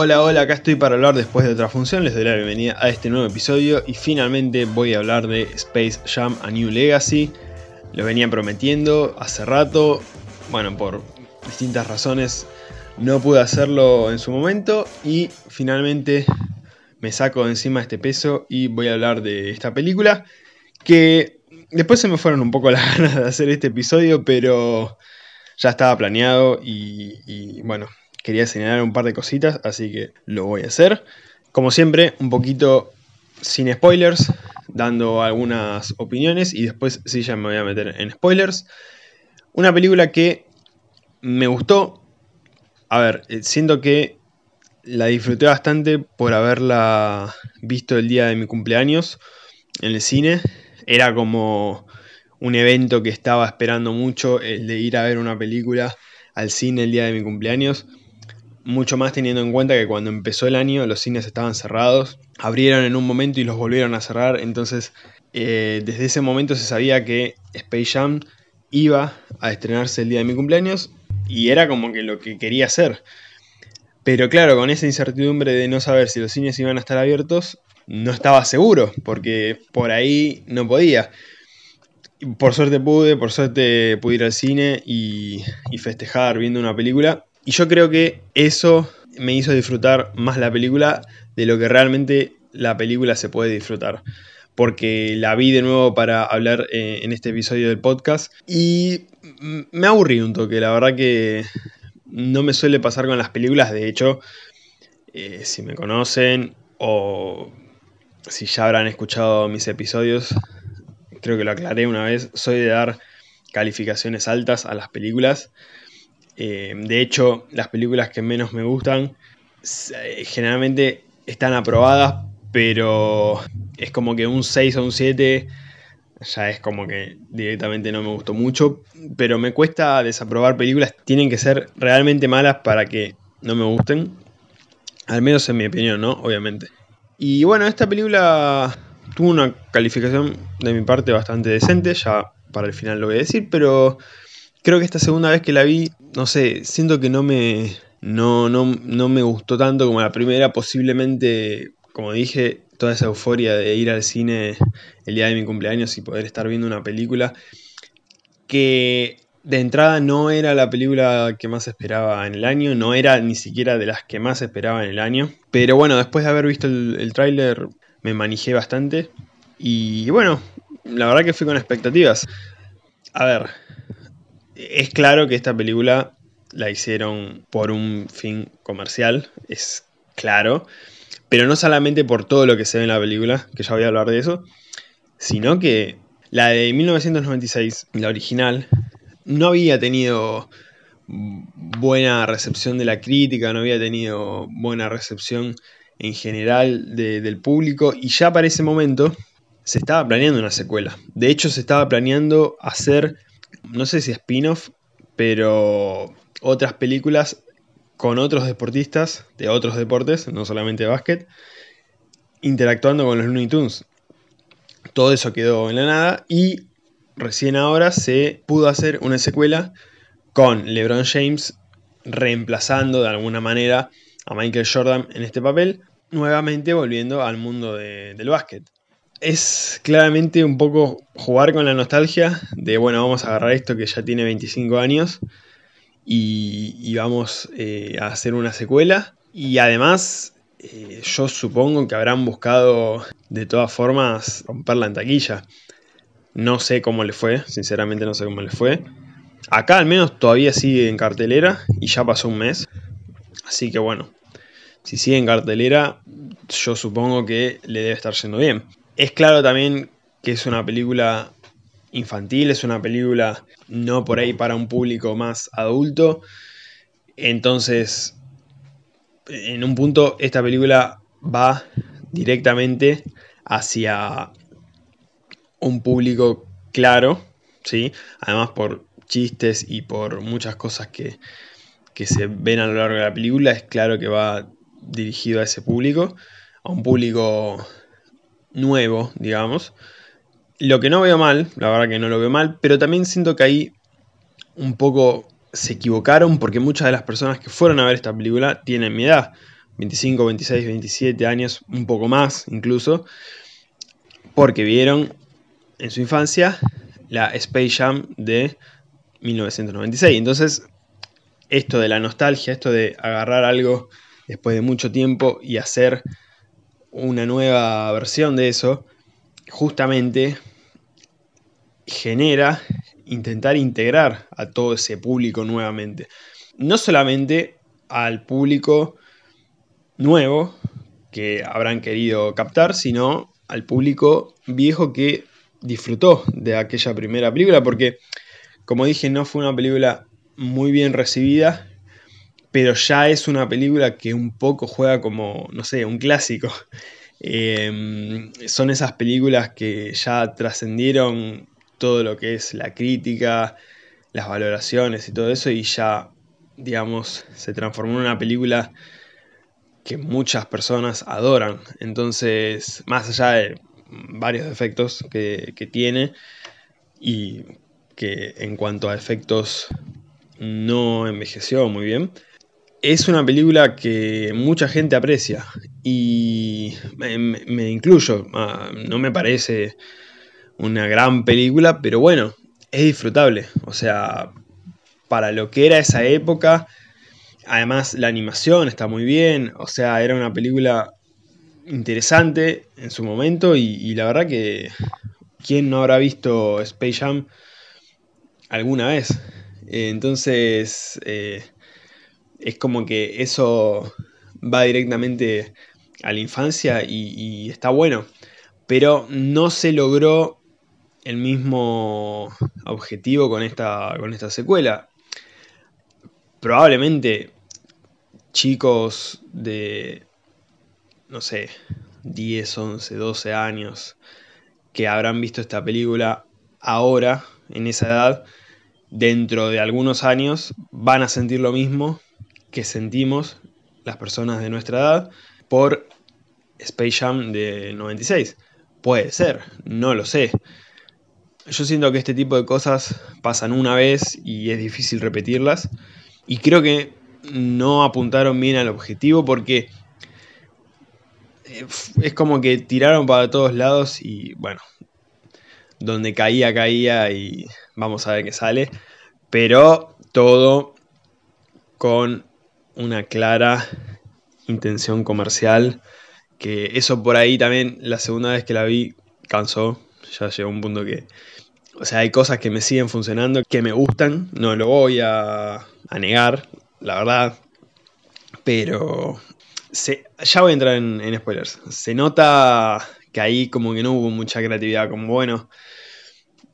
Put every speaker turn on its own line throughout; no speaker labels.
Hola, hola, acá estoy para hablar después de otra función. Les doy la bienvenida a este nuevo episodio y finalmente voy a hablar de Space Jam A New Legacy. Lo venía prometiendo hace rato, bueno, por distintas razones no pude hacerlo en su momento y finalmente me saco de encima este peso y voy a hablar de esta película que después se me fueron un poco las ganas de hacer este episodio, pero ya estaba planeado y, y bueno, quería señalar un par de cositas, así que lo voy a hacer. Como siempre, un poquito sin spoilers, dando algunas opiniones y después sí ya me voy a meter en spoilers. Una película que me gustó. A ver, eh, siento que la disfruté bastante por haberla visto el día de mi cumpleaños en el cine. Era como un evento que estaba esperando mucho, el de ir a ver una película al cine el día de mi cumpleaños mucho más teniendo en cuenta que cuando empezó el año los cines estaban cerrados, abrieron en un momento y los volvieron a cerrar, entonces eh, desde ese momento se sabía que Space Jam iba a estrenarse el día de mi cumpleaños y era como que lo que quería hacer. Pero claro, con esa incertidumbre de no saber si los cines iban a estar abiertos, no estaba seguro, porque por ahí no podía. Por suerte pude, por suerte pude ir al cine y, y festejar viendo una película y yo creo que eso me hizo disfrutar más la película de lo que realmente la película se puede disfrutar. Porque la vi de nuevo para hablar eh, en este episodio del podcast. Y me aburrí un toque, la verdad que no me suele pasar con las películas. De hecho, eh, si me conocen o si ya habrán escuchado mis episodios, creo que lo aclaré una vez, soy de dar calificaciones altas a las películas. Eh, de hecho, las películas que menos me gustan eh, generalmente están aprobadas, pero es como que un 6 o un 7 ya es como que directamente no me gustó mucho, pero me cuesta desaprobar películas, tienen que ser realmente malas para que no me gusten, al menos en mi opinión, ¿no? Obviamente. Y bueno, esta película tuvo una calificación de mi parte bastante decente, ya para el final lo voy a decir, pero creo que esta segunda vez que la vi, no sé, siento que no me, no, no, no me gustó tanto como la primera. Posiblemente, como dije, toda esa euforia de ir al cine el día de mi cumpleaños y poder estar viendo una película que de entrada no era la película que más esperaba en el año, no era ni siquiera de las que más esperaba en el año. Pero bueno, después de haber visto el, el tráiler me manejé bastante. Y bueno, la verdad que fui con expectativas. A ver, es claro que esta película la hicieron por un fin comercial, es claro, pero no solamente por todo lo que se ve en la película, que ya voy a hablar de eso, sino que la de 1996, la original, no había tenido buena recepción de la crítica, no había tenido buena recepción en general del público y ya para ese momento se estaba planeando una secuela. De hecho se estaba planeando hacer no sé si spin-off, pero otras películas con otros deportistas de otros deportes, no solamente de básquet, interactuando con los Looney Tunes. Todo eso quedó en la nada y recién ahora se pudo hacer una secuela con LeBron James reemplazando de alguna manera a Michael Jordan en este papel, nuevamente volviendo al mundo del básquet es claramente un poco jugar con la nostalgia de, bueno, vamos a agarrar esto que ya tiene 25 años y, vamos eh, a hacer una secuela. Y además, eh, yo supongo que habrán buscado de todas formas romperla en taquilla. No sé cómo le fue, sinceramente no sé cómo le fue. Acá al menos todavía sigue en cartelera y ya pasó un mes. Así que bueno, si sigue en cartelera, yo supongo que le debe estar yendo bien. Es claro también que es una película infantil, es una película no por ahí para un público más adulto. Entonces, en un punto, esta película va directamente hacia un público claro, ¿sí? Además por chistes y por muchas cosas que, que se ven a lo largo de la película, es claro que va dirigido a ese público, a un público nuevo, digamos. Lo que no veo mal, la verdad que no lo veo mal, pero también siento que ahí un poco se equivocaron porque muchas de las personas que fueron a ver esta película tienen mi edad. 25, 26, 27 años, un poco más incluso, porque vieron en su infancia la Space Jam de 1996. Entonces, esto de la nostalgia, esto de agarrar algo después de mucho tiempo y hacer una nueva versión de eso, justamente genera intentar integrar a todo ese público nuevamente. No solamente al público nuevo que habrán querido captar, sino al público viejo que disfrutó de aquella primera película, porque como dije, no fue una película muy bien recibida, pero ya es una película que un poco juega como, no sé, un clásico. Em, son esas películas que ya trascendieron todo lo que es la crítica, las valoraciones y todo eso, y ya, digamos, se transformó en una película que muchas personas adoran. Entonces, más allá de varios defectos que, que tiene, y que en cuanto a efectos no envejeció muy bien, es una película que mucha gente aprecia y me, incluyo, ah, no me parece una gran película, pero bueno, es disfrutable, o sea, para lo que era esa época, además la animación está muy bien, o sea, era una película interesante en su momento y, la verdad que quién no habrá visto Space Jam alguna vez. Eh, entonces, eh, es como que eso va directamente a la infancia y, está bueno. Pero no se logró el mismo objetivo con esta, con esta secuela. Probablemente chicos de, no sé, 10, 11, 12 años que habrán visto esta película ahora, en esa edad, dentro de algunos años, van a sentir lo mismo que sentimos las personas de nuestra edad por Space Jam de 96. Puede ser, no lo sé. Yo siento que este tipo de cosas pasan una vez y es difícil repetirlas. Y creo que no apuntaron bien al objetivo porque eh, es como que tiraron para todos lados y bueno, donde caía, caía y vamos a ver qué sale. Pero todo con una clara intención comercial. Que eso por ahí también, la segunda vez que la vi, cansó. Ya llegó un punto que. O sea, hay cosas que me siguen funcionando, que me gustan. No lo voy a, negar, la verdad. Pero. ya voy a entrar en, en spoilers. Se nota que ahí como que no hubo mucha creatividad. Como bueno,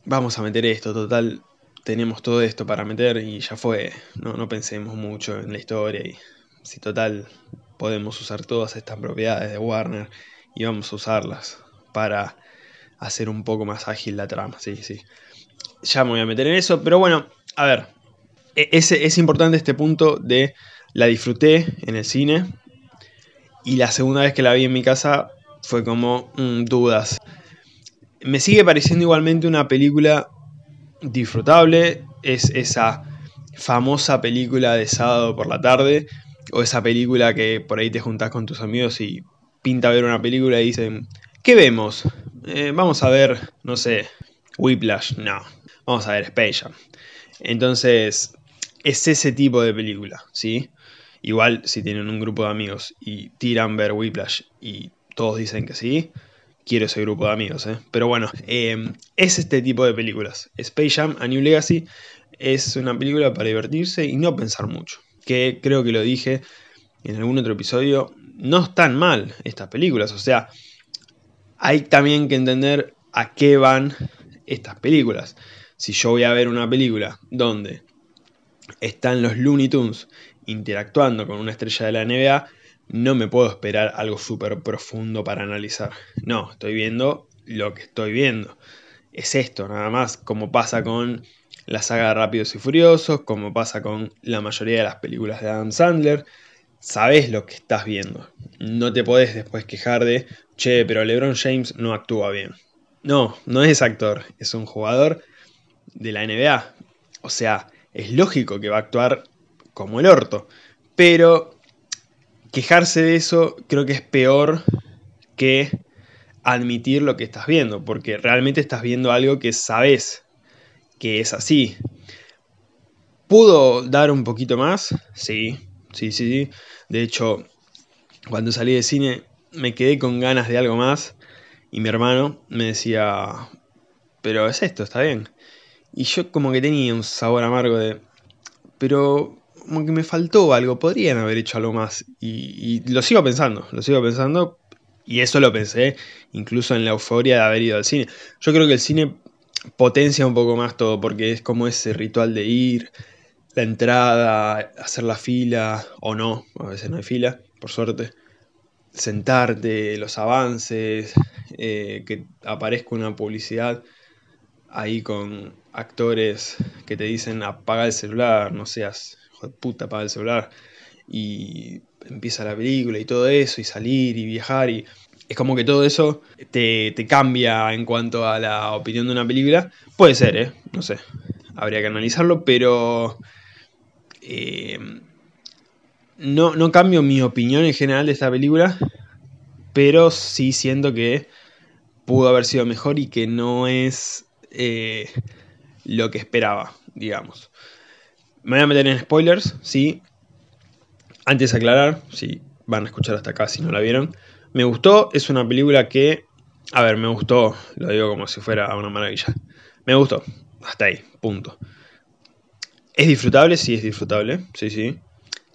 vamos a meter esto, total tenemos todo esto para meter y ya fue. No, no pensemos mucho en la historia y si total podemos usar todas estas propiedades de Warner y vamos a usarlas para hacer un poco más ágil la trama. Sí, sí. Ya me voy a meter en eso, pero bueno, a ver. E, es, es importante este punto de la disfruté en el cine y la segunda vez que la vi en mi casa fue como mm, dudas. Me sigue pareciendo igualmente una película disfrutable. Es esa famosa película de sábado por la tarde. O esa película que por ahí te juntás con tus amigos y pinta ver una película y dicen, ¿qué vemos? Eh, vamos a ver, no sé, Whiplash. No, vamos a ver Space Entonces, es ese tipo de película, ¿sí? Igual si tienen un grupo de amigos y tiran ver Whiplash y todos dicen que sí, quiero ese grupo de amigos, ¿eh? Pero bueno, em, es este tipo de películas. Space Jam A New Legacy es una película para divertirse y no pensar mucho. Que creo que lo dije en algún otro episodio, no están mal estas películas. O sea, hay también que entender a qué van estas películas. Si yo voy a ver una película donde están los Looney Tunes interactuando con una estrella de la NBA, no me puedo esperar algo súper profundo para analizar. No, estoy viendo lo que estoy viendo. Es esto, nada más, como pasa con la saga de Rápidos y Furiosos, como pasa con la mayoría de las películas de Adam Sandler. Sabes lo que estás viendo. No te podés después quejar de, che, pero LeBron James no actúa bien. No, no es actor, es un jugador de la NBA. O sea, es lógico que va a actuar como el orto. Pero quejarse de eso creo que es peor que admitir lo que estás viendo, porque realmente estás viendo algo que sabes que es así. ¿Pudo dar un poquito más? Sí, sí, sí, sí. De hecho, cuando salí de cine me quedé con ganas de algo más y mi hermano me decía, pero es esto, está bien. Y yo como que tenía un sabor amargo de, pero como que me faltó algo, podrían haber hecho algo más. Y, lo sigo pensando, lo sigo pensando. Y eso lo pensé incluso en la euforia de haber ido al cine. Yo creo que el cine potencia un poco más todo, porque es como ese ritual de ir, la entrada, hacer la fila, o no, a veces no hay fila, por suerte. Sentarte, los avances, eh, que aparezca una publicidad ahí con actores que te dicen apaga el celular, no seas puta, apaga el celular. Y empieza la película y todo eso, y salir y viajar y es como que todo eso te, te, cambia en cuanto a la opinión de una película. Puede ser, ¿eh? No sé. Habría que analizarlo, pero... Eh, no, no cambio mi opinión en general de esta película, pero sí siento que pudo haber sido mejor y que no es eh, lo que esperaba, digamos. Me voy a meter en spoilers, sí. Antes de aclarar, si van a escuchar hasta acá si no la vieron. Me gustó, es una película que, a ver, me gustó, lo digo como si fuera una maravilla. Me gustó, hasta ahí, punto. ¿Es disfrutable? Sí, es disfrutable, sí, sí.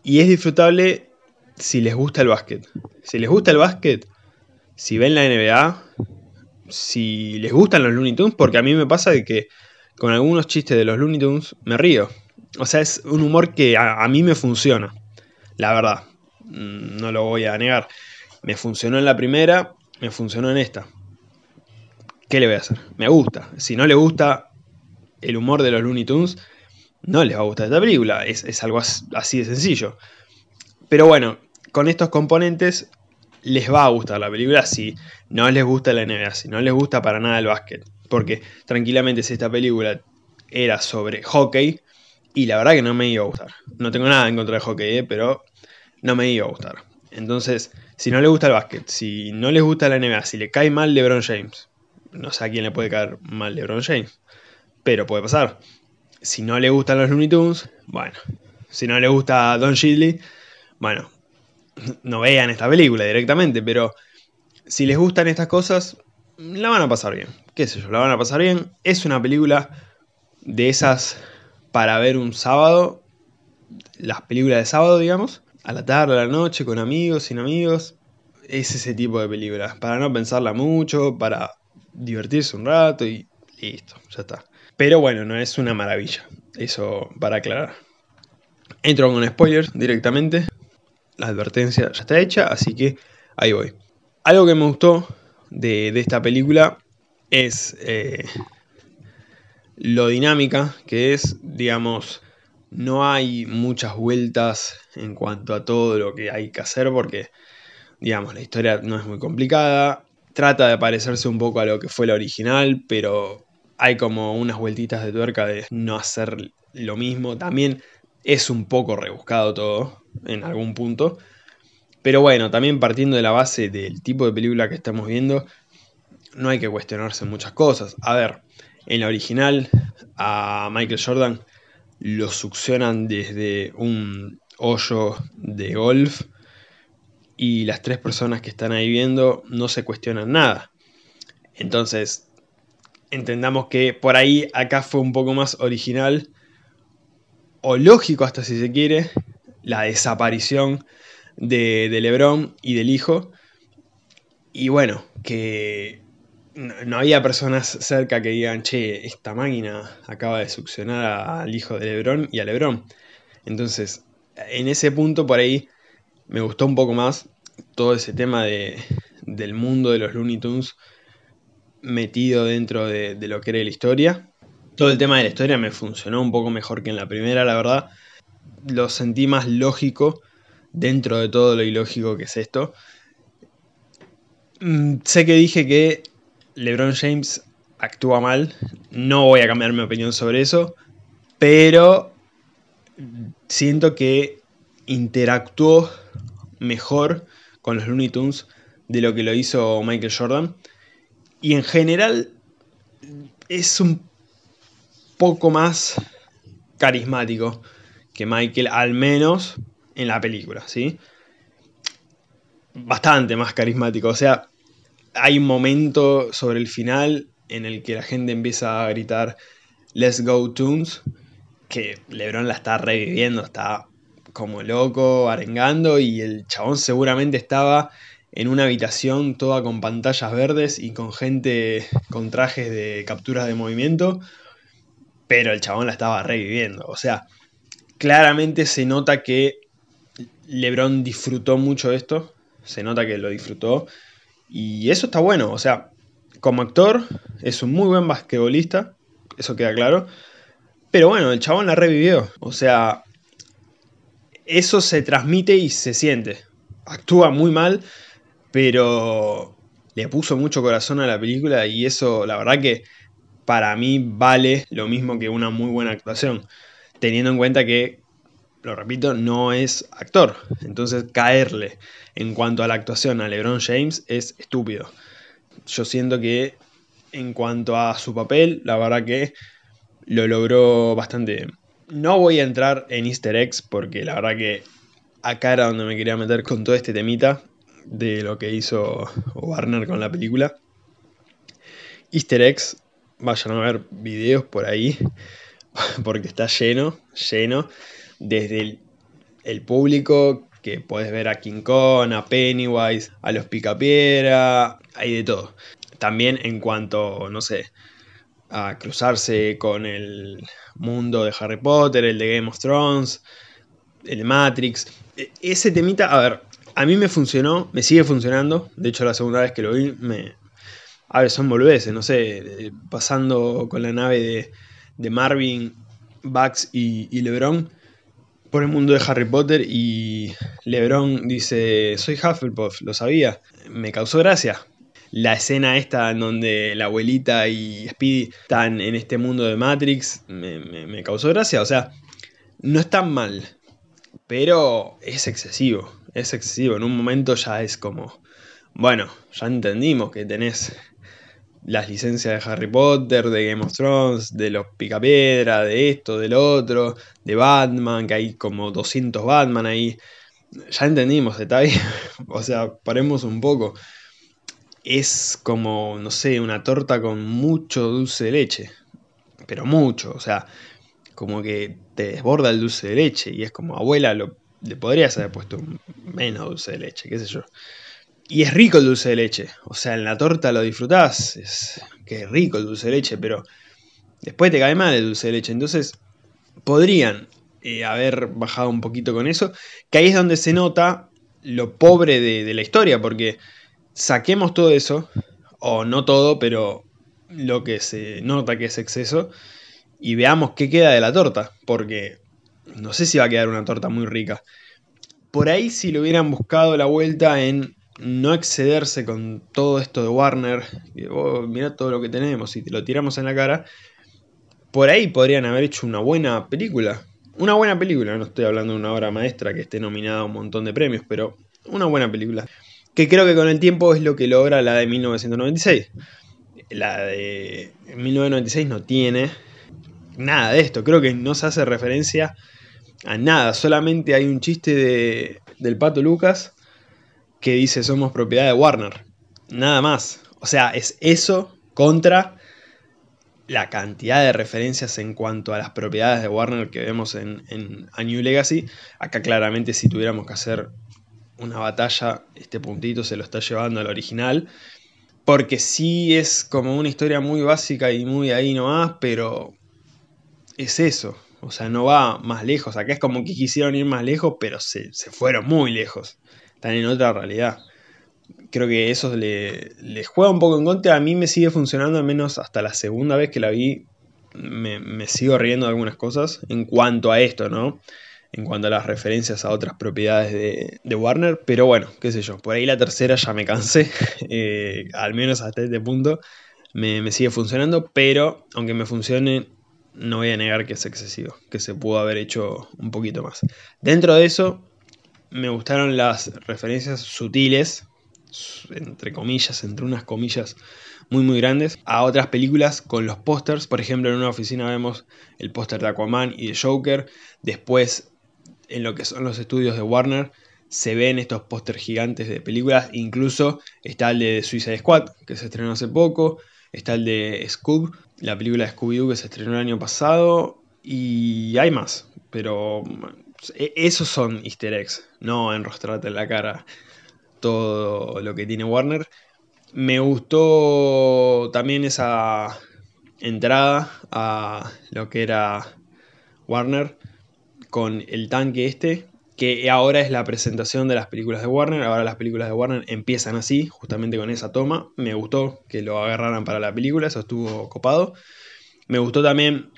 Y es disfrutable si les gusta el básquet. Si les gusta el básquet, si ven la NBA, si les gustan los Looney Tunes, porque a mí me pasa de que con algunos chistes de los Looney Tunes me río. O sea, es un humor que a, mí me funciona, la verdad. Mm, no lo voy a negar. Me funcionó en la primera, me funcionó en esta. ¿Qué le voy a hacer? Me gusta. Si no le gusta el humor de los Looney Tunes, no les va a gustar esta película. Es, algo así de sencillo. Pero bueno, con estos componentes les va a gustar la película si no les gusta la NBA, si no les gusta para nada el básquet. Porque tranquilamente si esta película era sobre hockey, y la verdad que no me iba a gustar. No tengo nada en contra de hockey, ¿eh? pero no me iba a gustar. Entonces, si no le gusta el básquet, si no les gusta la NBA, si le cae mal LeBron James, no sé a quién le puede caer mal LeBron James, pero puede pasar. Si no le gustan los Looney Tunes, bueno. Si no le gusta Don Shidley, bueno, no vean esta película directamente, pero si les gustan estas cosas, la van a pasar bien. ¿Qué sé yo? La van a pasar bien. Es una película de esas para ver un sábado, las películas de sábado, digamos, a la tarde, a la noche, con amigos, sin amigos. Es ese tipo de películas, para no pensarla mucho, para divertirse un rato y listo, ya está. Pero bueno, no es una maravilla, eso para aclarar. Entro con spoilers directamente, la advertencia ya está hecha, así que ahí voy. Algo que me gustó de, esta película es eh, lo dinámica que es, digamos, no hay muchas vueltas en cuanto a todo lo que hay que hacer porque, digamos, la historia no es muy complicada. Trata de parecerse un poco a lo que fue la original, pero hay como unas vueltitas de tuerca de no hacer lo mismo. También es un poco rebuscado todo en algún punto. Pero bueno, también partiendo de la base del tipo de película que estamos viendo, no hay que cuestionarse muchas cosas. A ver, en la original a Michael Jordan lo succionan desde un hoyo de golf y las tres personas que están ahí viendo no se cuestionan nada. Entonces, entendamos que por ahí acá fue un poco más original o lógico hasta si se quiere la desaparición de, Lebron y del hijo. Y bueno, que no, había personas cerca que digan, che, esta máquina acaba de succionar al hijo de Lebron y a Lebron. Entonces, en ese punto por ahí me gustó un poco más todo ese tema de, del mundo de los Looney Tunes metido dentro de, de lo que era la historia. Todo el tema de la historia me funcionó un poco mejor que en la primera, la verdad. Lo sentí más lógico dentro de todo lo ilógico que es esto. Mm, sé que dije que LeBron James actúa mal. No voy a cambiar mi opinión sobre eso. Pero siento que interactuó mejor con los Looney Tunes de lo que lo hizo Michael Jordan. Y en general es un poco más carismático que Michael, al menos en la película, ¿sí? Bastante más carismático. O sea, hay un momento sobre el final en el que la gente empieza a gritar Let's Go Tunes, que Lebron la está reviviendo, está como loco, arengando, y el chabón seguramente estaba en una habitación toda con pantallas verdes y con gente con trajes de capturas de movimiento, pero el chabón la estaba reviviendo. O sea, claramente se nota que Lebron disfrutó mucho esto, se nota que lo disfrutó, y eso está bueno, o sea, como actor es un muy buen basquetbolista, eso queda claro, pero bueno, el chabón la revivió, o sea, eso se transmite y se siente. Actúa muy mal, pero le puso mucho corazón a la película y eso, la verdad que para mí vale lo mismo que una muy buena actuación, teniendo en cuenta que, lo repito, no es actor. Entonces caerle en cuanto a la actuación a LeBron James es estúpido. Yo siento que en cuanto a su papel, la verdad que lo logró bastante bien. No voy a entrar en easter eggs porque la verdad que acá era donde me quería meter con todo este temita de lo que hizo Warner con la película. Easter eggs, vayan a ver videos por ahí porque está lleno, lleno. Desde el, público que puedes ver a King Kong, a Pennywise, a los Picapiedra, hay de todo. También en cuanto, no sé, a cruzarse con el mundo de Harry Potter, el de Game of Thrones, el de Matrix. E, ese temita, a ver, a mí me funcionó, me sigue funcionando. De hecho, la segunda vez que lo vi, me. A ver, son volveses, no sé, pasando con la nave de, Marvin, Bugs y, LeBron por el mundo de Harry Potter. Y LeBron dice: Soy Hufflepuff, lo sabía. Me causó gracia la escena esta en donde la abuelita y Speedy están en este mundo de Matrix me, causó gracia. O sea, no es tan mal, pero es excesivo. Es excesivo. En un momento ya es como, bueno, ya entendimos que tenés las licencias de Harry Potter, de Game of Thrones, de los Picapiedra, de esto, del otro, de Batman, que hay como 200 Batman ahí. Ya entendimos, detalle. o sea, paremos un poco es como, no sé, una torta con mucho dulce de leche. Pero mucho, o sea, como que te desborda el dulce de leche y es como, abuela, le podrías haber puesto menos dulce de leche, qué sé yo. Y es rico el dulce de leche, o sea, en la torta lo disfrutás, es que rico el dulce de leche, pero después te cae mal el dulce de leche. Entonces, podrían eh, haber bajado un poquito con eso, que ahí es donde se nota lo pobre de la historia, porque saquemos todo eso, o no todo, pero lo que se nota que es exceso, y veamos qué queda de la torta, porque no sé si va a quedar una torta muy rica. Por ahí si le hubieran buscado la vuelta en no excederse con todo esto de Warner, y, oh, mira todo lo que tenemos y te lo tiramos en la cara, por ahí podrían haber hecho una buena película. Una buena película, no estoy hablando de una obra maestra que esté nominada a un montón de premios, pero una buena película que creo que con el tiempo es lo que logra la de 1996. La de 1996 no tiene nada de esto, creo que no se hace referencia a nada, solamente hay un chiste de, del pato Lucas que dice somos propiedad de Warner, nada más. O sea, es eso contra la cantidad de referencias en cuanto a las propiedades de Warner que vemos en, en A New Legacy. Acá claramente si tuviéramos que hacer una batalla, este puntito se lo está llevando al original. Porque sí es como una historia muy básica y muy ahí nomás, pero es eso. O sea, no va más lejos. Acá es como que quisieron ir más lejos, pero se, fueron muy lejos. Están en otra realidad. Creo que eso le, juega un poco en contra. A mí me sigue funcionando, al menos hasta la segunda vez que la vi. Me, me sigo riendo de algunas cosas en cuanto a esto, ¿no? en cuanto a las referencias a otras propiedades de, Warner, pero bueno, qué sé yo, por ahí la tercera ya me cansé, eh, al menos hasta este punto me, sigue funcionando, pero aunque me funcione, no voy a negar que es excesivo, que se pudo haber hecho un poquito más. Dentro de eso, me gustaron las referencias sutiles, entre comillas, entre unas comillas muy muy grandes, a otras películas con los pósters. Por ejemplo, en una oficina vemos el póster de Aquaman y de Joker. Después, en lo que son los estudios de Warner, se ven estos pósters gigantes de películas. Incluso está el de Suicide Squad, que se estrenó hace poco. Está el de Scoob, la película de Scooby-Doo que se estrenó el año pasado. Y hay más, pero esos son easter eggs, no enrostrarte en la cara todo lo que tiene Warner. Me gustó también esa entrada a lo que era Warner con el tanque este, que ahora es la presentación de las películas de Warner. Ahora las películas de Warner empiezan así, justamente con esa toma. Me gustó que lo agarraran para la película, eso estuvo copado. Me gustó también,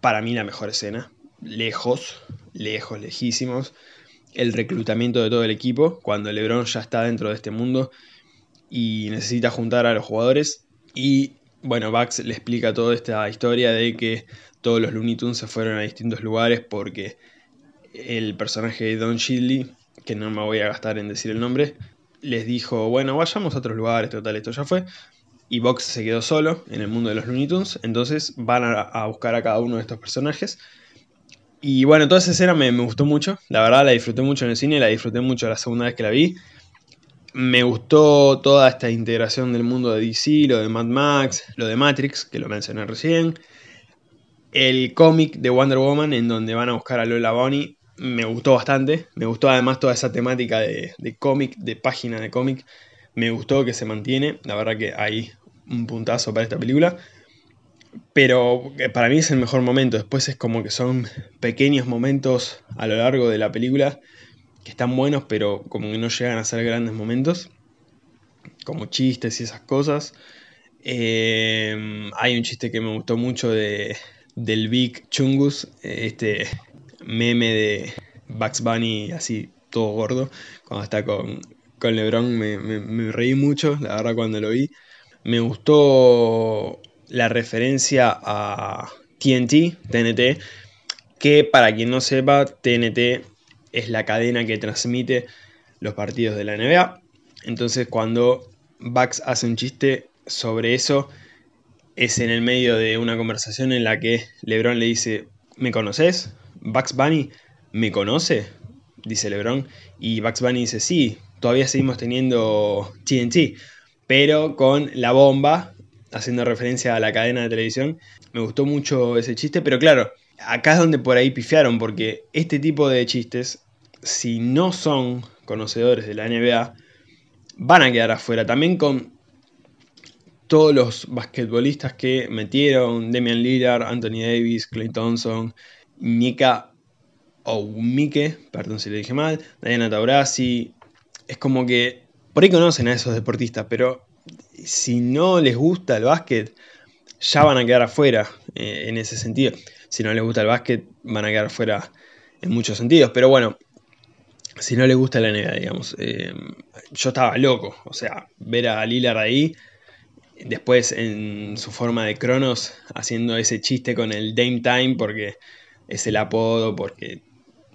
para mí, la mejor escena, lejos, lejos, lejísimos, el reclutamiento de todo el equipo, cuando LeBron ya está dentro de este mundo y necesita juntar a los jugadores. Y bueno, Bax le explica toda esta historia de que todos los Looney Tunes se fueron a distintos lugares porque el personaje de Don Shidley, que no me voy a gastar en decir el nombre, les dijo, bueno, vayamos a otros lugares, total, esto ya fue. Y Box se quedó solo en el mundo de los Looney Tunes, entonces van a buscar a cada uno de estos personajes y bueno, toda esa escena me, gustó mucho. La verdad la disfruté mucho en el cine, la disfruté mucho la segunda vez que la vi. Me gustó toda esta integración del mundo de DC, lo de Mad Max, lo de Matrix, que lo mencioné recién. El cómic de Wonder Woman, en donde van a buscar a Lola Bonnie, me gustó bastante. Me gustó además toda esa temática de, de cómic, de página de cómic. Me gustó que se mantiene. La verdad que hay un puntazo para esta película. Pero eh, para mí es el mejor momento. Después es como que son pequeños momentos a lo largo de la película que están buenos, pero como que no llegan a ser grandes momentos. Como chistes y esas cosas. Eh, hay un chiste que me gustó mucho de, del Big Chungus, eh, este meme de Bugs Bunny así todo gordo, cuando está con, con Lebron, me, me reí mucho, la verdad cuando lo vi. Me gustó la referencia a TNT, TNT, que para quien no sepa, TNT es la cadena que transmite los partidos de la NBA. Entonces cuando Bucks hace un chiste sobre eso, es en el medio de una conversación en la que LeBron le dice, ¿me conoces? Bugs Bunny, ¿me conoce? Dice LeBron. Y Bugs Bunny dice, sí, todavía seguimos teniendo TNT, pero con la bomba haciendo referencia a la cadena de televisión. Me gustó mucho ese chiste, pero claro, acá es donde por ahí pifiaron, porque este tipo de chistes, si no son conocedores de la NBA, van a quedar afuera. También con todos los basquetbolistas que metieron, Damian Lillard, Anthony Davis, Clay Thompson, Mika Mike, perdón si le dije mal, Diana Taurasi, es como que por ahí conocen a esos deportistas, pero si no les gusta el básquet, ya van a quedar afuera eh, en ese sentido. Si no les gusta el básquet, van a quedar afuera en muchos sentidos. Pero bueno, si no les gusta la NBA, digamos. Eh, yo estaba loco. O sea, ver a Lillard ahí. Después en su forma de Cronos haciendo ese chiste con el Dame Time porque es el apodo, porque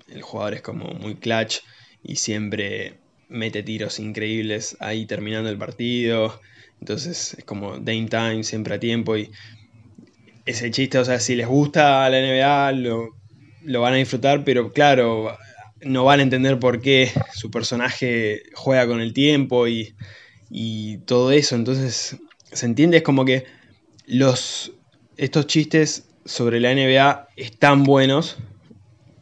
el jugador es como muy clutch y siempre mete tiros increíbles ahí terminando el partido. Entonces es como Dame Time, siempre a tiempo. Y ese chiste, o sea, si les gusta la NBA, lo, van a disfrutar, pero claro, no van a entender por qué su personaje juega con el tiempo y, y todo eso. Entonces, se entiende, es como que los, estos chistes sobre la NBA están buenos,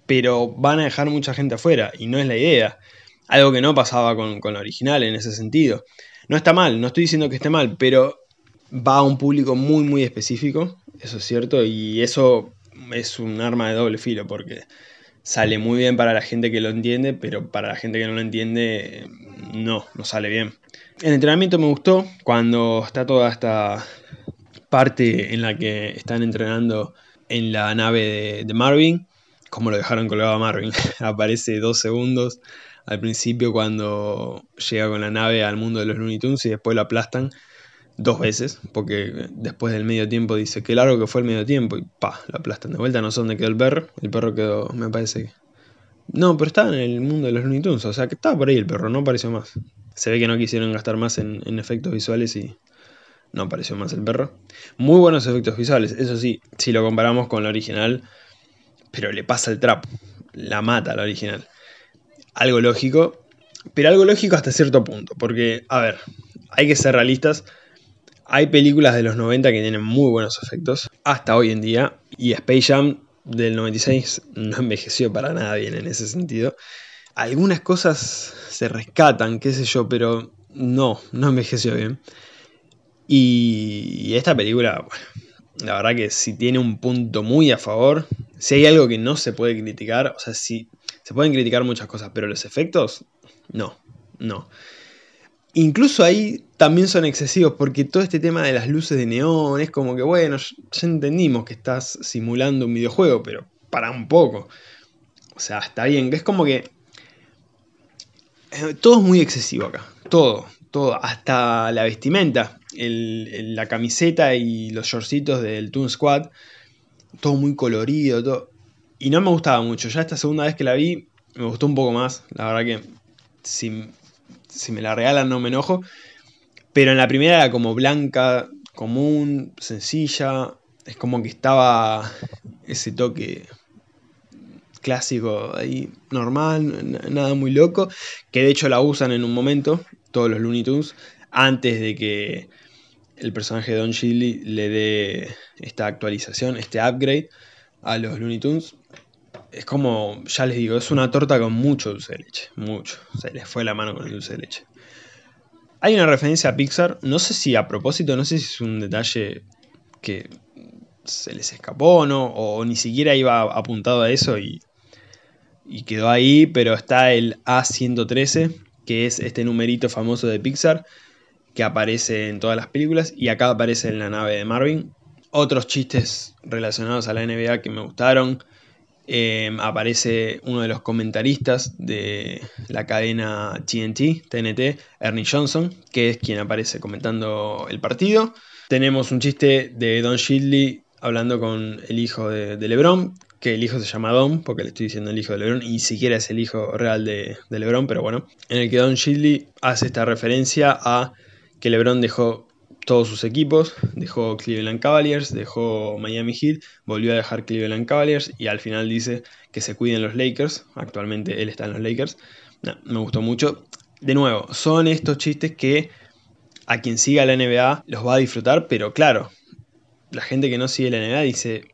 pero van a dejar mucha gente afuera y no es la idea. Algo que no pasaba con, con la original en ese sentido. No está mal, no estoy diciendo que esté mal, pero va a un público muy, muy específico, eso es cierto, y eso es un arma de doble filo, porque sale muy bien para la gente que lo entiende, pero para la gente que no lo entiende, no, no sale bien. El entrenamiento me gustó cuando está toda esta parte en la que están entrenando en la nave de, de Marvin, como lo dejaron colgado a Marvin, aparece dos segundos al principio cuando llega con la nave al mundo de los Looney Tunes y después lo aplastan dos veces, porque después del medio tiempo dice que largo que fue el medio tiempo y pa, lo aplastan de vuelta, no sé dónde quedó el perro, el perro quedó, me parece, No, pero estaba en el mundo de los Looney Tunes, o sea que estaba por ahí el perro, no apareció más. Se ve que no quisieron gastar más en, en efectos visuales y no apareció más el perro. Muy buenos efectos visuales, eso sí, si lo comparamos con la original, pero le pasa el trap, la mata la original. Algo lógico, pero algo lógico hasta cierto punto, porque, a ver, hay que ser realistas. Hay películas de los 90 que tienen muy buenos efectos, hasta hoy en día, y Space Jam del 96 no envejeció para nada bien en ese sentido. Algunas cosas se rescatan, qué sé yo, pero no, no envejeció bien. Y esta película, la verdad que si tiene un punto muy a favor, si hay algo que no se puede criticar, o sea, si se pueden criticar muchas cosas, pero los efectos, no, no. Incluso ahí también son excesivos porque todo este tema de las luces de neón es como que, bueno, ya entendimos que estás simulando un videojuego, pero para un poco. O sea, está bien, es como que... Eh, todo es muy excesivo acá, todo, todo, hasta la vestimenta, la camiseta y los shortcitos del Toon Squad, todo muy colorido, todo. Y no me gustaba mucho, ya esta segunda vez que la vi me gustó un poco más, la verdad que si si me la regalan no me enojo. Pero en la primera era como blanca, común, sencilla. Es como que estaba ese toque clásico ahí, normal, nada muy loco. Que de hecho la usan en un momento, todos los Looney Tunes, antes de que el personaje de Don Chili le dé esta actualización, este upgrade a los Looney Tunes. Es como, ya les digo, es una torta con mucho dulce de leche, mucho. Se les fue la mano con el dulce de leche. Hay una referencia a Pixar, no sé si a propósito, no sé si es un detalle que se les escapó o no, o ni siquiera iba apuntado a eso y, quedó ahí, pero está el A113, que es este numerito famoso de Pixar, que aparece en todas las películas y acá aparece en la nave de Marvin. Otros chistes relacionados a la NBA que me gustaron. Em, aparece uno de los comentaristas de la cadena TNT, TNT, Ernie Johnson, que es quien aparece comentando el partido. Tenemos un chiste de Don Shidley hablando con el hijo de, LeBron, que el hijo se llama Don, porque le estoy diciendo el hijo de LeBron, y ni siquiera es el hijo real de, de LeBron, pero bueno, en el que Don Shidley hace esta referencia a que LeBron dejó todos sus equipos, dejó Cleveland Cavaliers, dejó Miami Heat, volvió a dejar Cleveland Cavaliers y al final dice que se cuiden los Lakers, actualmente él está en los Lakers, me gustó mucho. De nuevo, son estos chistes que a quien siga la NBA los va a disfrutar, pero claro, la gente que no sigue la NBA dice,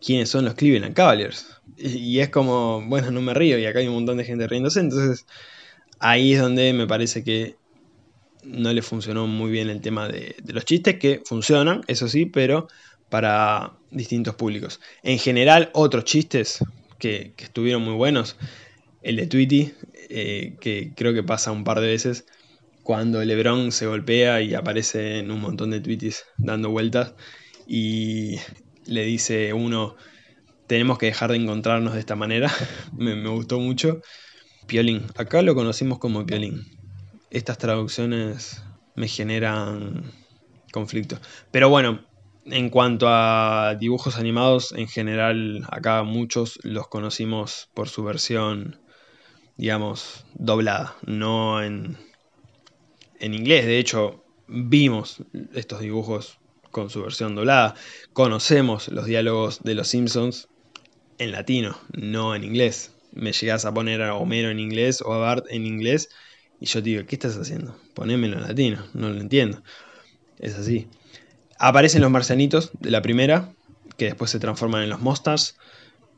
¿quiénes son los Cleveland Cavaliers? Y es como, bueno, no me río y acá hay un montón de gente riéndose, entonces ahí es donde me parece que no le funcionó muy bien el tema de, los chistes, que funcionan, eso sí, pero para distintos públicos. En general, otros chistes que, estuvieron muy buenos, el de Tweety, eh, que creo que pasa un par de veces, cuando Lebron se golpea y aparece en un montón de tweets dando vueltas y le dice uno, tenemos que dejar de encontrarnos de esta manera, me, me gustó mucho. Piolín, acá lo conocimos como Piolín, estas traducciones me generan conflicto. Pero bueno, en cuanto a dibujos animados, en general acá muchos los conocimos por su versión, digamos, doblada, no en, en inglés. De hecho, vimos estos dibujos con su versión doblada. Conocemos los diálogos de los Simpsons en latino, no en inglés. Me llegas a poner a Homero en inglés o a Bart en inglés y yo te digo, ¿qué estás haciendo? Ponémelo en latino, no lo entiendo. Es así. Aparecen los marcianitos de la primera, que después se transforman en los Monsters.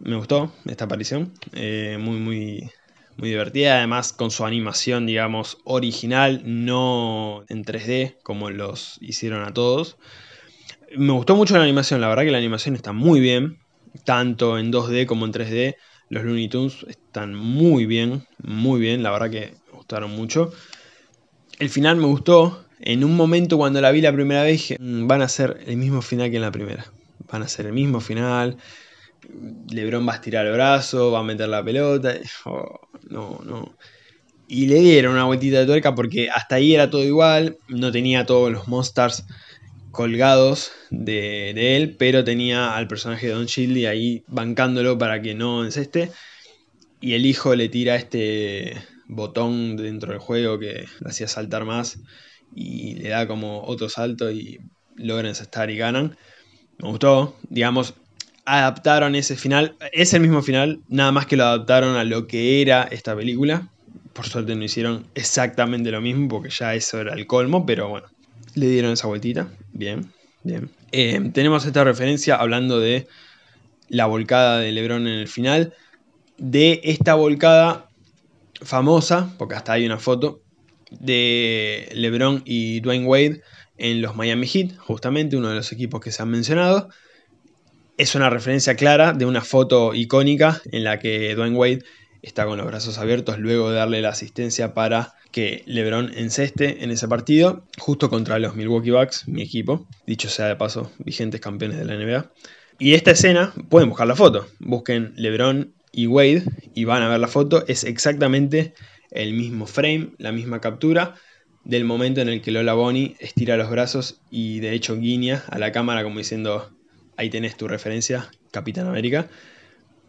Me gustó esta aparición. Eh, muy, muy, muy divertida. Además, con su animación, digamos, original, no en 3D, como los hicieron a todos. Me gustó mucho la animación, la verdad que la animación está muy bien, tanto en 2D como en 3D. Los Looney Tunes están muy bien, muy bien, la verdad que gustaron mucho. El final me gustó. En un momento cuando la vi la primera vez dije, mm, van a ser el mismo final que en la primera. Van a ser el mismo final. Lebron va a estirar el brazo, va a meter la pelota. Oh, no, no. Y le dieron una vueltita de tuerca porque hasta ahí era todo igual. No tenía todos los monsters colgados de, él, pero tenía al personaje de Don Shildy ahí bancándolo para que no enceste. y el hijo le tira este botón dentro del juego que le hacía saltar más y le da como otro salto y logran estar y ganan. Me gustó, digamos, adaptaron ese final, es el mismo final, nada más que lo adaptaron a lo que era esta película. Por suerte no hicieron exactamente lo mismo porque ya eso era el colmo, pero bueno, le dieron esa vueltita, bien, bien. Eh, tenemos esta referencia hablando de la volcada de Lebron en el final, de esta volcada famosa, porque hasta hay una foto, de LeBron y Dwayne Wade en los Miami Heat, justamente uno de los equipos que se han mencionado. Es una referencia clara de una foto icónica en la que Dwayne Wade está con los brazos abiertos luego de darle la asistencia para que LeBron enceste en ese partido, justo contra los Milwaukee Bucks, mi equipo, dicho sea de paso, vigentes campeones de la NBA. Y esta escena, pueden buscar la foto, busquen LeBron y Wade y van a ver la foto, es exactamente el mismo frame, la misma captura del momento en el que Lola Bonnie estira los brazos y de hecho guiña a la cámara como diciendo, ahí tenés tu referencia, Capitán América.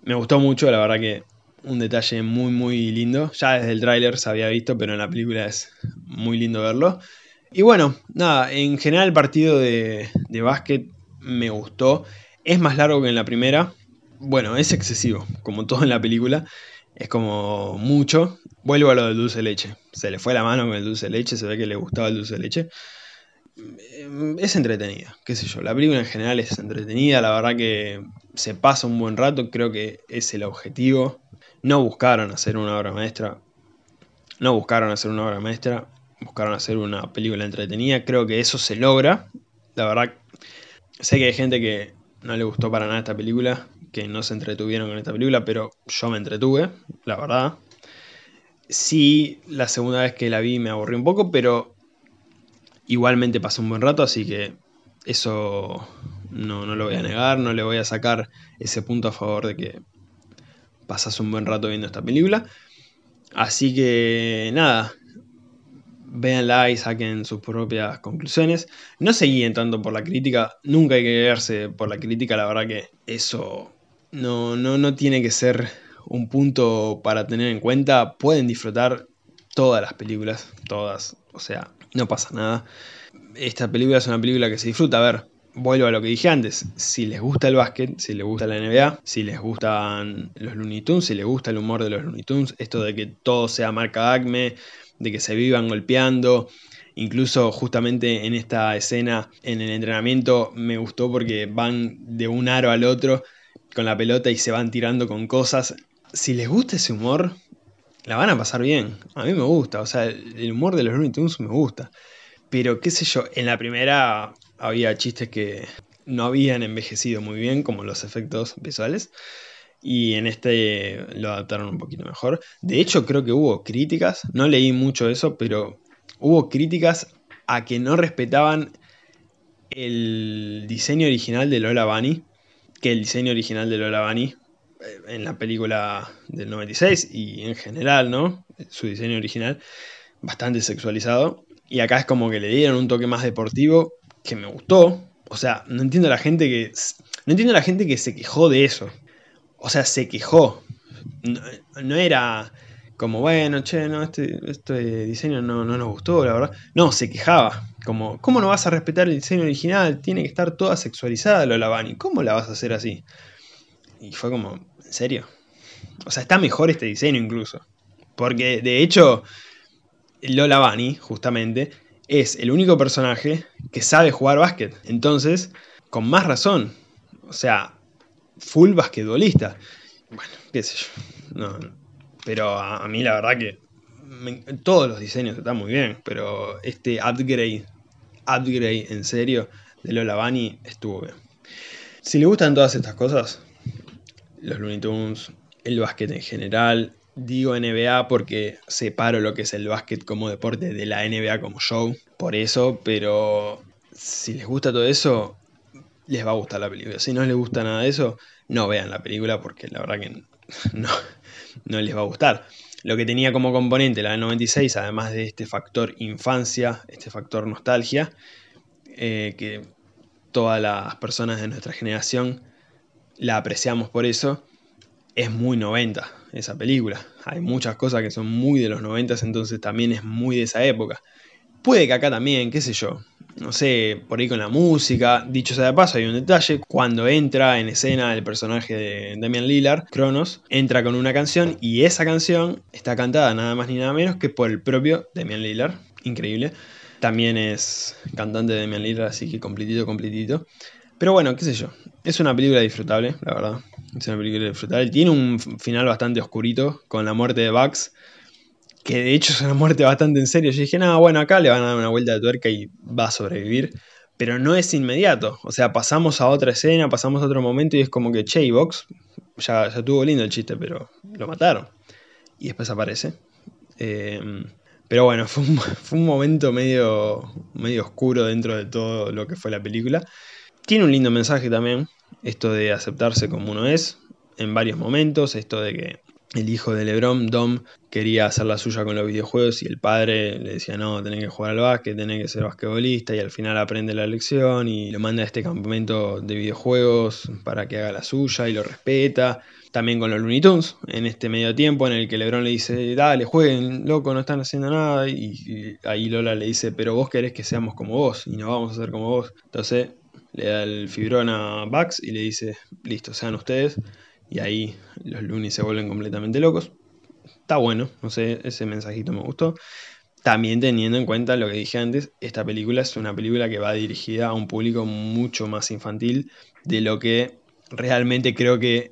Me gustó mucho, la verdad que un detalle muy muy lindo. Ya desde el tráiler se había visto, pero en la película es muy lindo verlo. Y bueno, nada, en general el partido de, de básquet me gustó. Es más largo que en la primera. Bueno, es excesivo, como todo en la película. Es como mucho. Vuelvo a lo del dulce leche. Se le fue la mano con el dulce de leche, se ve que le gustaba el dulce de leche. Mm, es entretenida, qué sé yo. La película en general es entretenida, la verdad que se pasa un buen rato, creo que es el objetivo. No buscaron hacer una obra maestra. No buscaron hacer una obra maestra, buscaron hacer una película entretenida. Creo que eso se logra. La verdad, sé que hay gente que no le gustó para nada esta película que no se entretuvieron con esta película, pero yo me entretuve, la verdad. Sí, la segunda vez que la vi me aburrí un poco, pero igualmente pasó un buen rato, así que eso no, no lo voy a negar, no le voy a sacar ese punto a favor de que pasas un buen rato viendo esta película. Así que nada, véanla y saquen sus propias conclusiones. No se guíen tanto por la crítica, nunca hay que guiarse por la crítica, la verdad que eso no, no, no tiene que ser un punto para tener en cuenta. Pueden disfrutar todas las películas, todas, o sea, no pasa nada. Esta película es una película que se disfruta. A ver, vuelvo a lo que dije antes. Si les gusta el básquet, si les gusta la NBA, si les gustan los Looney Tunes, si les gusta el humor de los Looney Tunes, esto de que todo sea marca Acme, de que se vivan golpeando. Incluso justamente en esta escena, en el entrenamiento, me gustó porque van de un aro al otro con la pelota y se van tirando con cosas. Si les gusta ese humor, la van a pasar bien. A mí me gusta, o sea, el humor de los Looney Tunes me gusta. Pero qué sé yo, en la primera había chistes que no habían envejecido muy bien, como los efectos visuales. Y en este lo adaptaron un poquito mejor. De hecho, creo que hubo críticas, no leí mucho eso, pero hubo críticas a que no respetaban el diseño original de Lola Bunny que el diseño original de Lola Bunny eh, en la película del 96 y en general, ¿no? Su diseño original, bastante sexualizado. Y acá es como que le dieron un toque más deportivo que me gustó. O sea, no entiendo a la gente que. No entiendo a la gente que se quejó de eso. O sea, se quejó. no era como, bueno, che, no, este, este diseño no, no, nos gustó, la verdad. No, se quejaba. Como, ¿cómo no vas a respetar el diseño original? Tiene que estar toda sexualizada Lola Bunny. ¿Cómo la vas a hacer así? Y fue como, ¿en serio? O sea, está mejor este diseño incluso. Porque de hecho, Lola Bunny, justamente, es el único personaje que sabe jugar básquet. Entonces, con más razón. O sea, full basquetbolista. Bueno, qué sé yo. No, pero a, mí la verdad que todos los diseños están muy bien, pero este upgrade, upgrade en serio de Lola Bunny estuvo bien. Si le gustan todas estas cosas, los Looney Tunes, el básquet en general, digo NBA porque separo lo que es el básquet como deporte de la NBA como show, por eso, pero si les gusta todo eso, les va a gustar la película. Si no les gusta nada de eso, no vean la película porque la verdad que no, no les va a gustar. Lo que tenía como componente la 96, además de este factor infancia, este factor nostalgia, eh, que todas las personas de nuestra generación la apreciamos por eso, es muy 90. esa película. Hay muchas cosas que son muy de los 90, entonces también es muy de esa época. Puede que acá también, qué sé yo. No sé, por ahí con la música. Dicho sea de paso, hay un detalle. Cuando entra en escena el personaje de Damian Lillard, Cronos, entra con una canción y esa canción está cantada nada más ni nada menos que por el propio Damian Lillard. Increíble. También es cantante de Damian Lillard, así que completito, completito. Pero bueno, qué sé yo. Es una película disfrutable, la verdad. Es una película disfrutable. Tiene un final bastante oscurito con la muerte de Bugs. Que de hecho es una muerte bastante en serio. Yo dije, no, bueno, acá le van a dar una vuelta de tuerca y va a sobrevivir. Pero no es inmediato. O sea, pasamos a otra escena, pasamos a otro momento y es como que, che, Box ya, ya tuvo lindo el chiste, pero lo mataron. Y después aparece. Eh, pero bueno, fue un, fue un momento medio, medio oscuro dentro de todo lo que fue la película. Tiene un lindo mensaje también, esto de aceptarse como uno es, en varios momentos, esto de que el hijo de Lebron, Dom, quería hacer la suya con los videojuegos y el padre le decía, no, tenés que jugar al básquet, tenés que ser basquetbolista y al final aprende la lección y lo manda a este campamento de videojuegos para que haga la suya y lo respeta. También con los Looney Tunes, en este medio tiempo en el que Lebron le dice, dale, jueguen, loco, no están haciendo nada. Y, ahí Lola le dice, pero vos querés que seamos como vos y no vamos a ser como vos. Entonces le da el fibrón a Bugs y le dice, listo, sean ustedes. Y ahí los Looney se vuelven completamente locos. Está bueno, no sé, ese mensajito me gustó. También teniendo en cuenta lo que dije antes, esta película es una película que va dirigida a un público mucho más infantil de lo que realmente creo que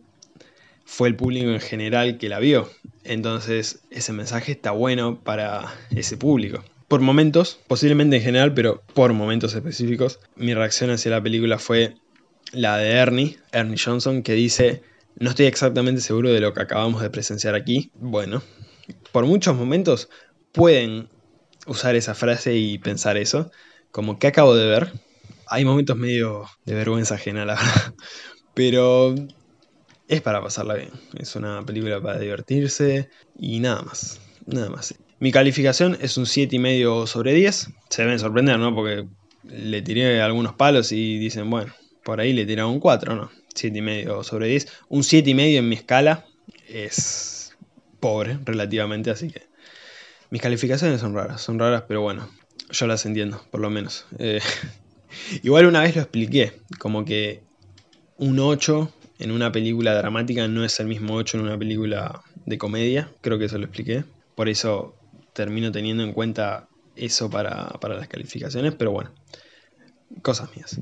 fue el público en general que la vio. Entonces ese mensaje está bueno para ese público. Por momentos, posiblemente en general, pero por momentos específicos, mi reacción hacia la película fue la de Ernie, Ernie Johnson, que dice, no estoy exactamente seguro de lo que acabamos de presenciar aquí. Bueno, por muchos momentos pueden usar esa frase y pensar eso, como que acabo de ver. Hay momentos medio de vergüenza ajena, la verdad. Pero es para pasarla bien. Es una película para divertirse y nada más. Nada más. Mi calificación es un 7,5 sobre 10. Se deben sorprender, ¿no? Porque le tiré algunos palos y dicen, bueno, por ahí le tiraba un 4, ¿no? 7,5 sobre 10. Un 7,5 en mi escala es pobre relativamente, así que mis calificaciones son raras, son raras, pero bueno, yo las entiendo, por lo menos. Eh, igual una vez lo expliqué, como que un 8 en una película dramática no es el mismo 8 en una película de comedia, creo que eso lo expliqué. Por eso termino teniendo en cuenta eso para, las calificaciones, pero bueno, cosas mías.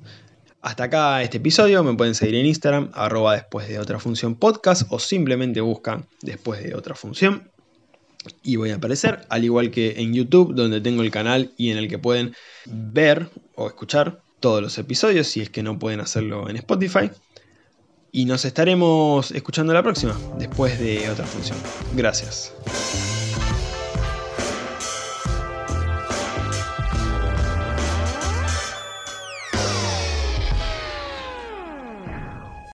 Hasta acá este episodio, me pueden seguir en Instagram, arroba después de otra función podcast o simplemente buscan después de otra función y voy a aparecer, al igual que en YouTube, donde tengo el canal y en el que pueden ver o escuchar todos los episodios, si es que no pueden hacerlo en Spotify. Y nos estaremos escuchando la próxima, después de otra función. Gracias.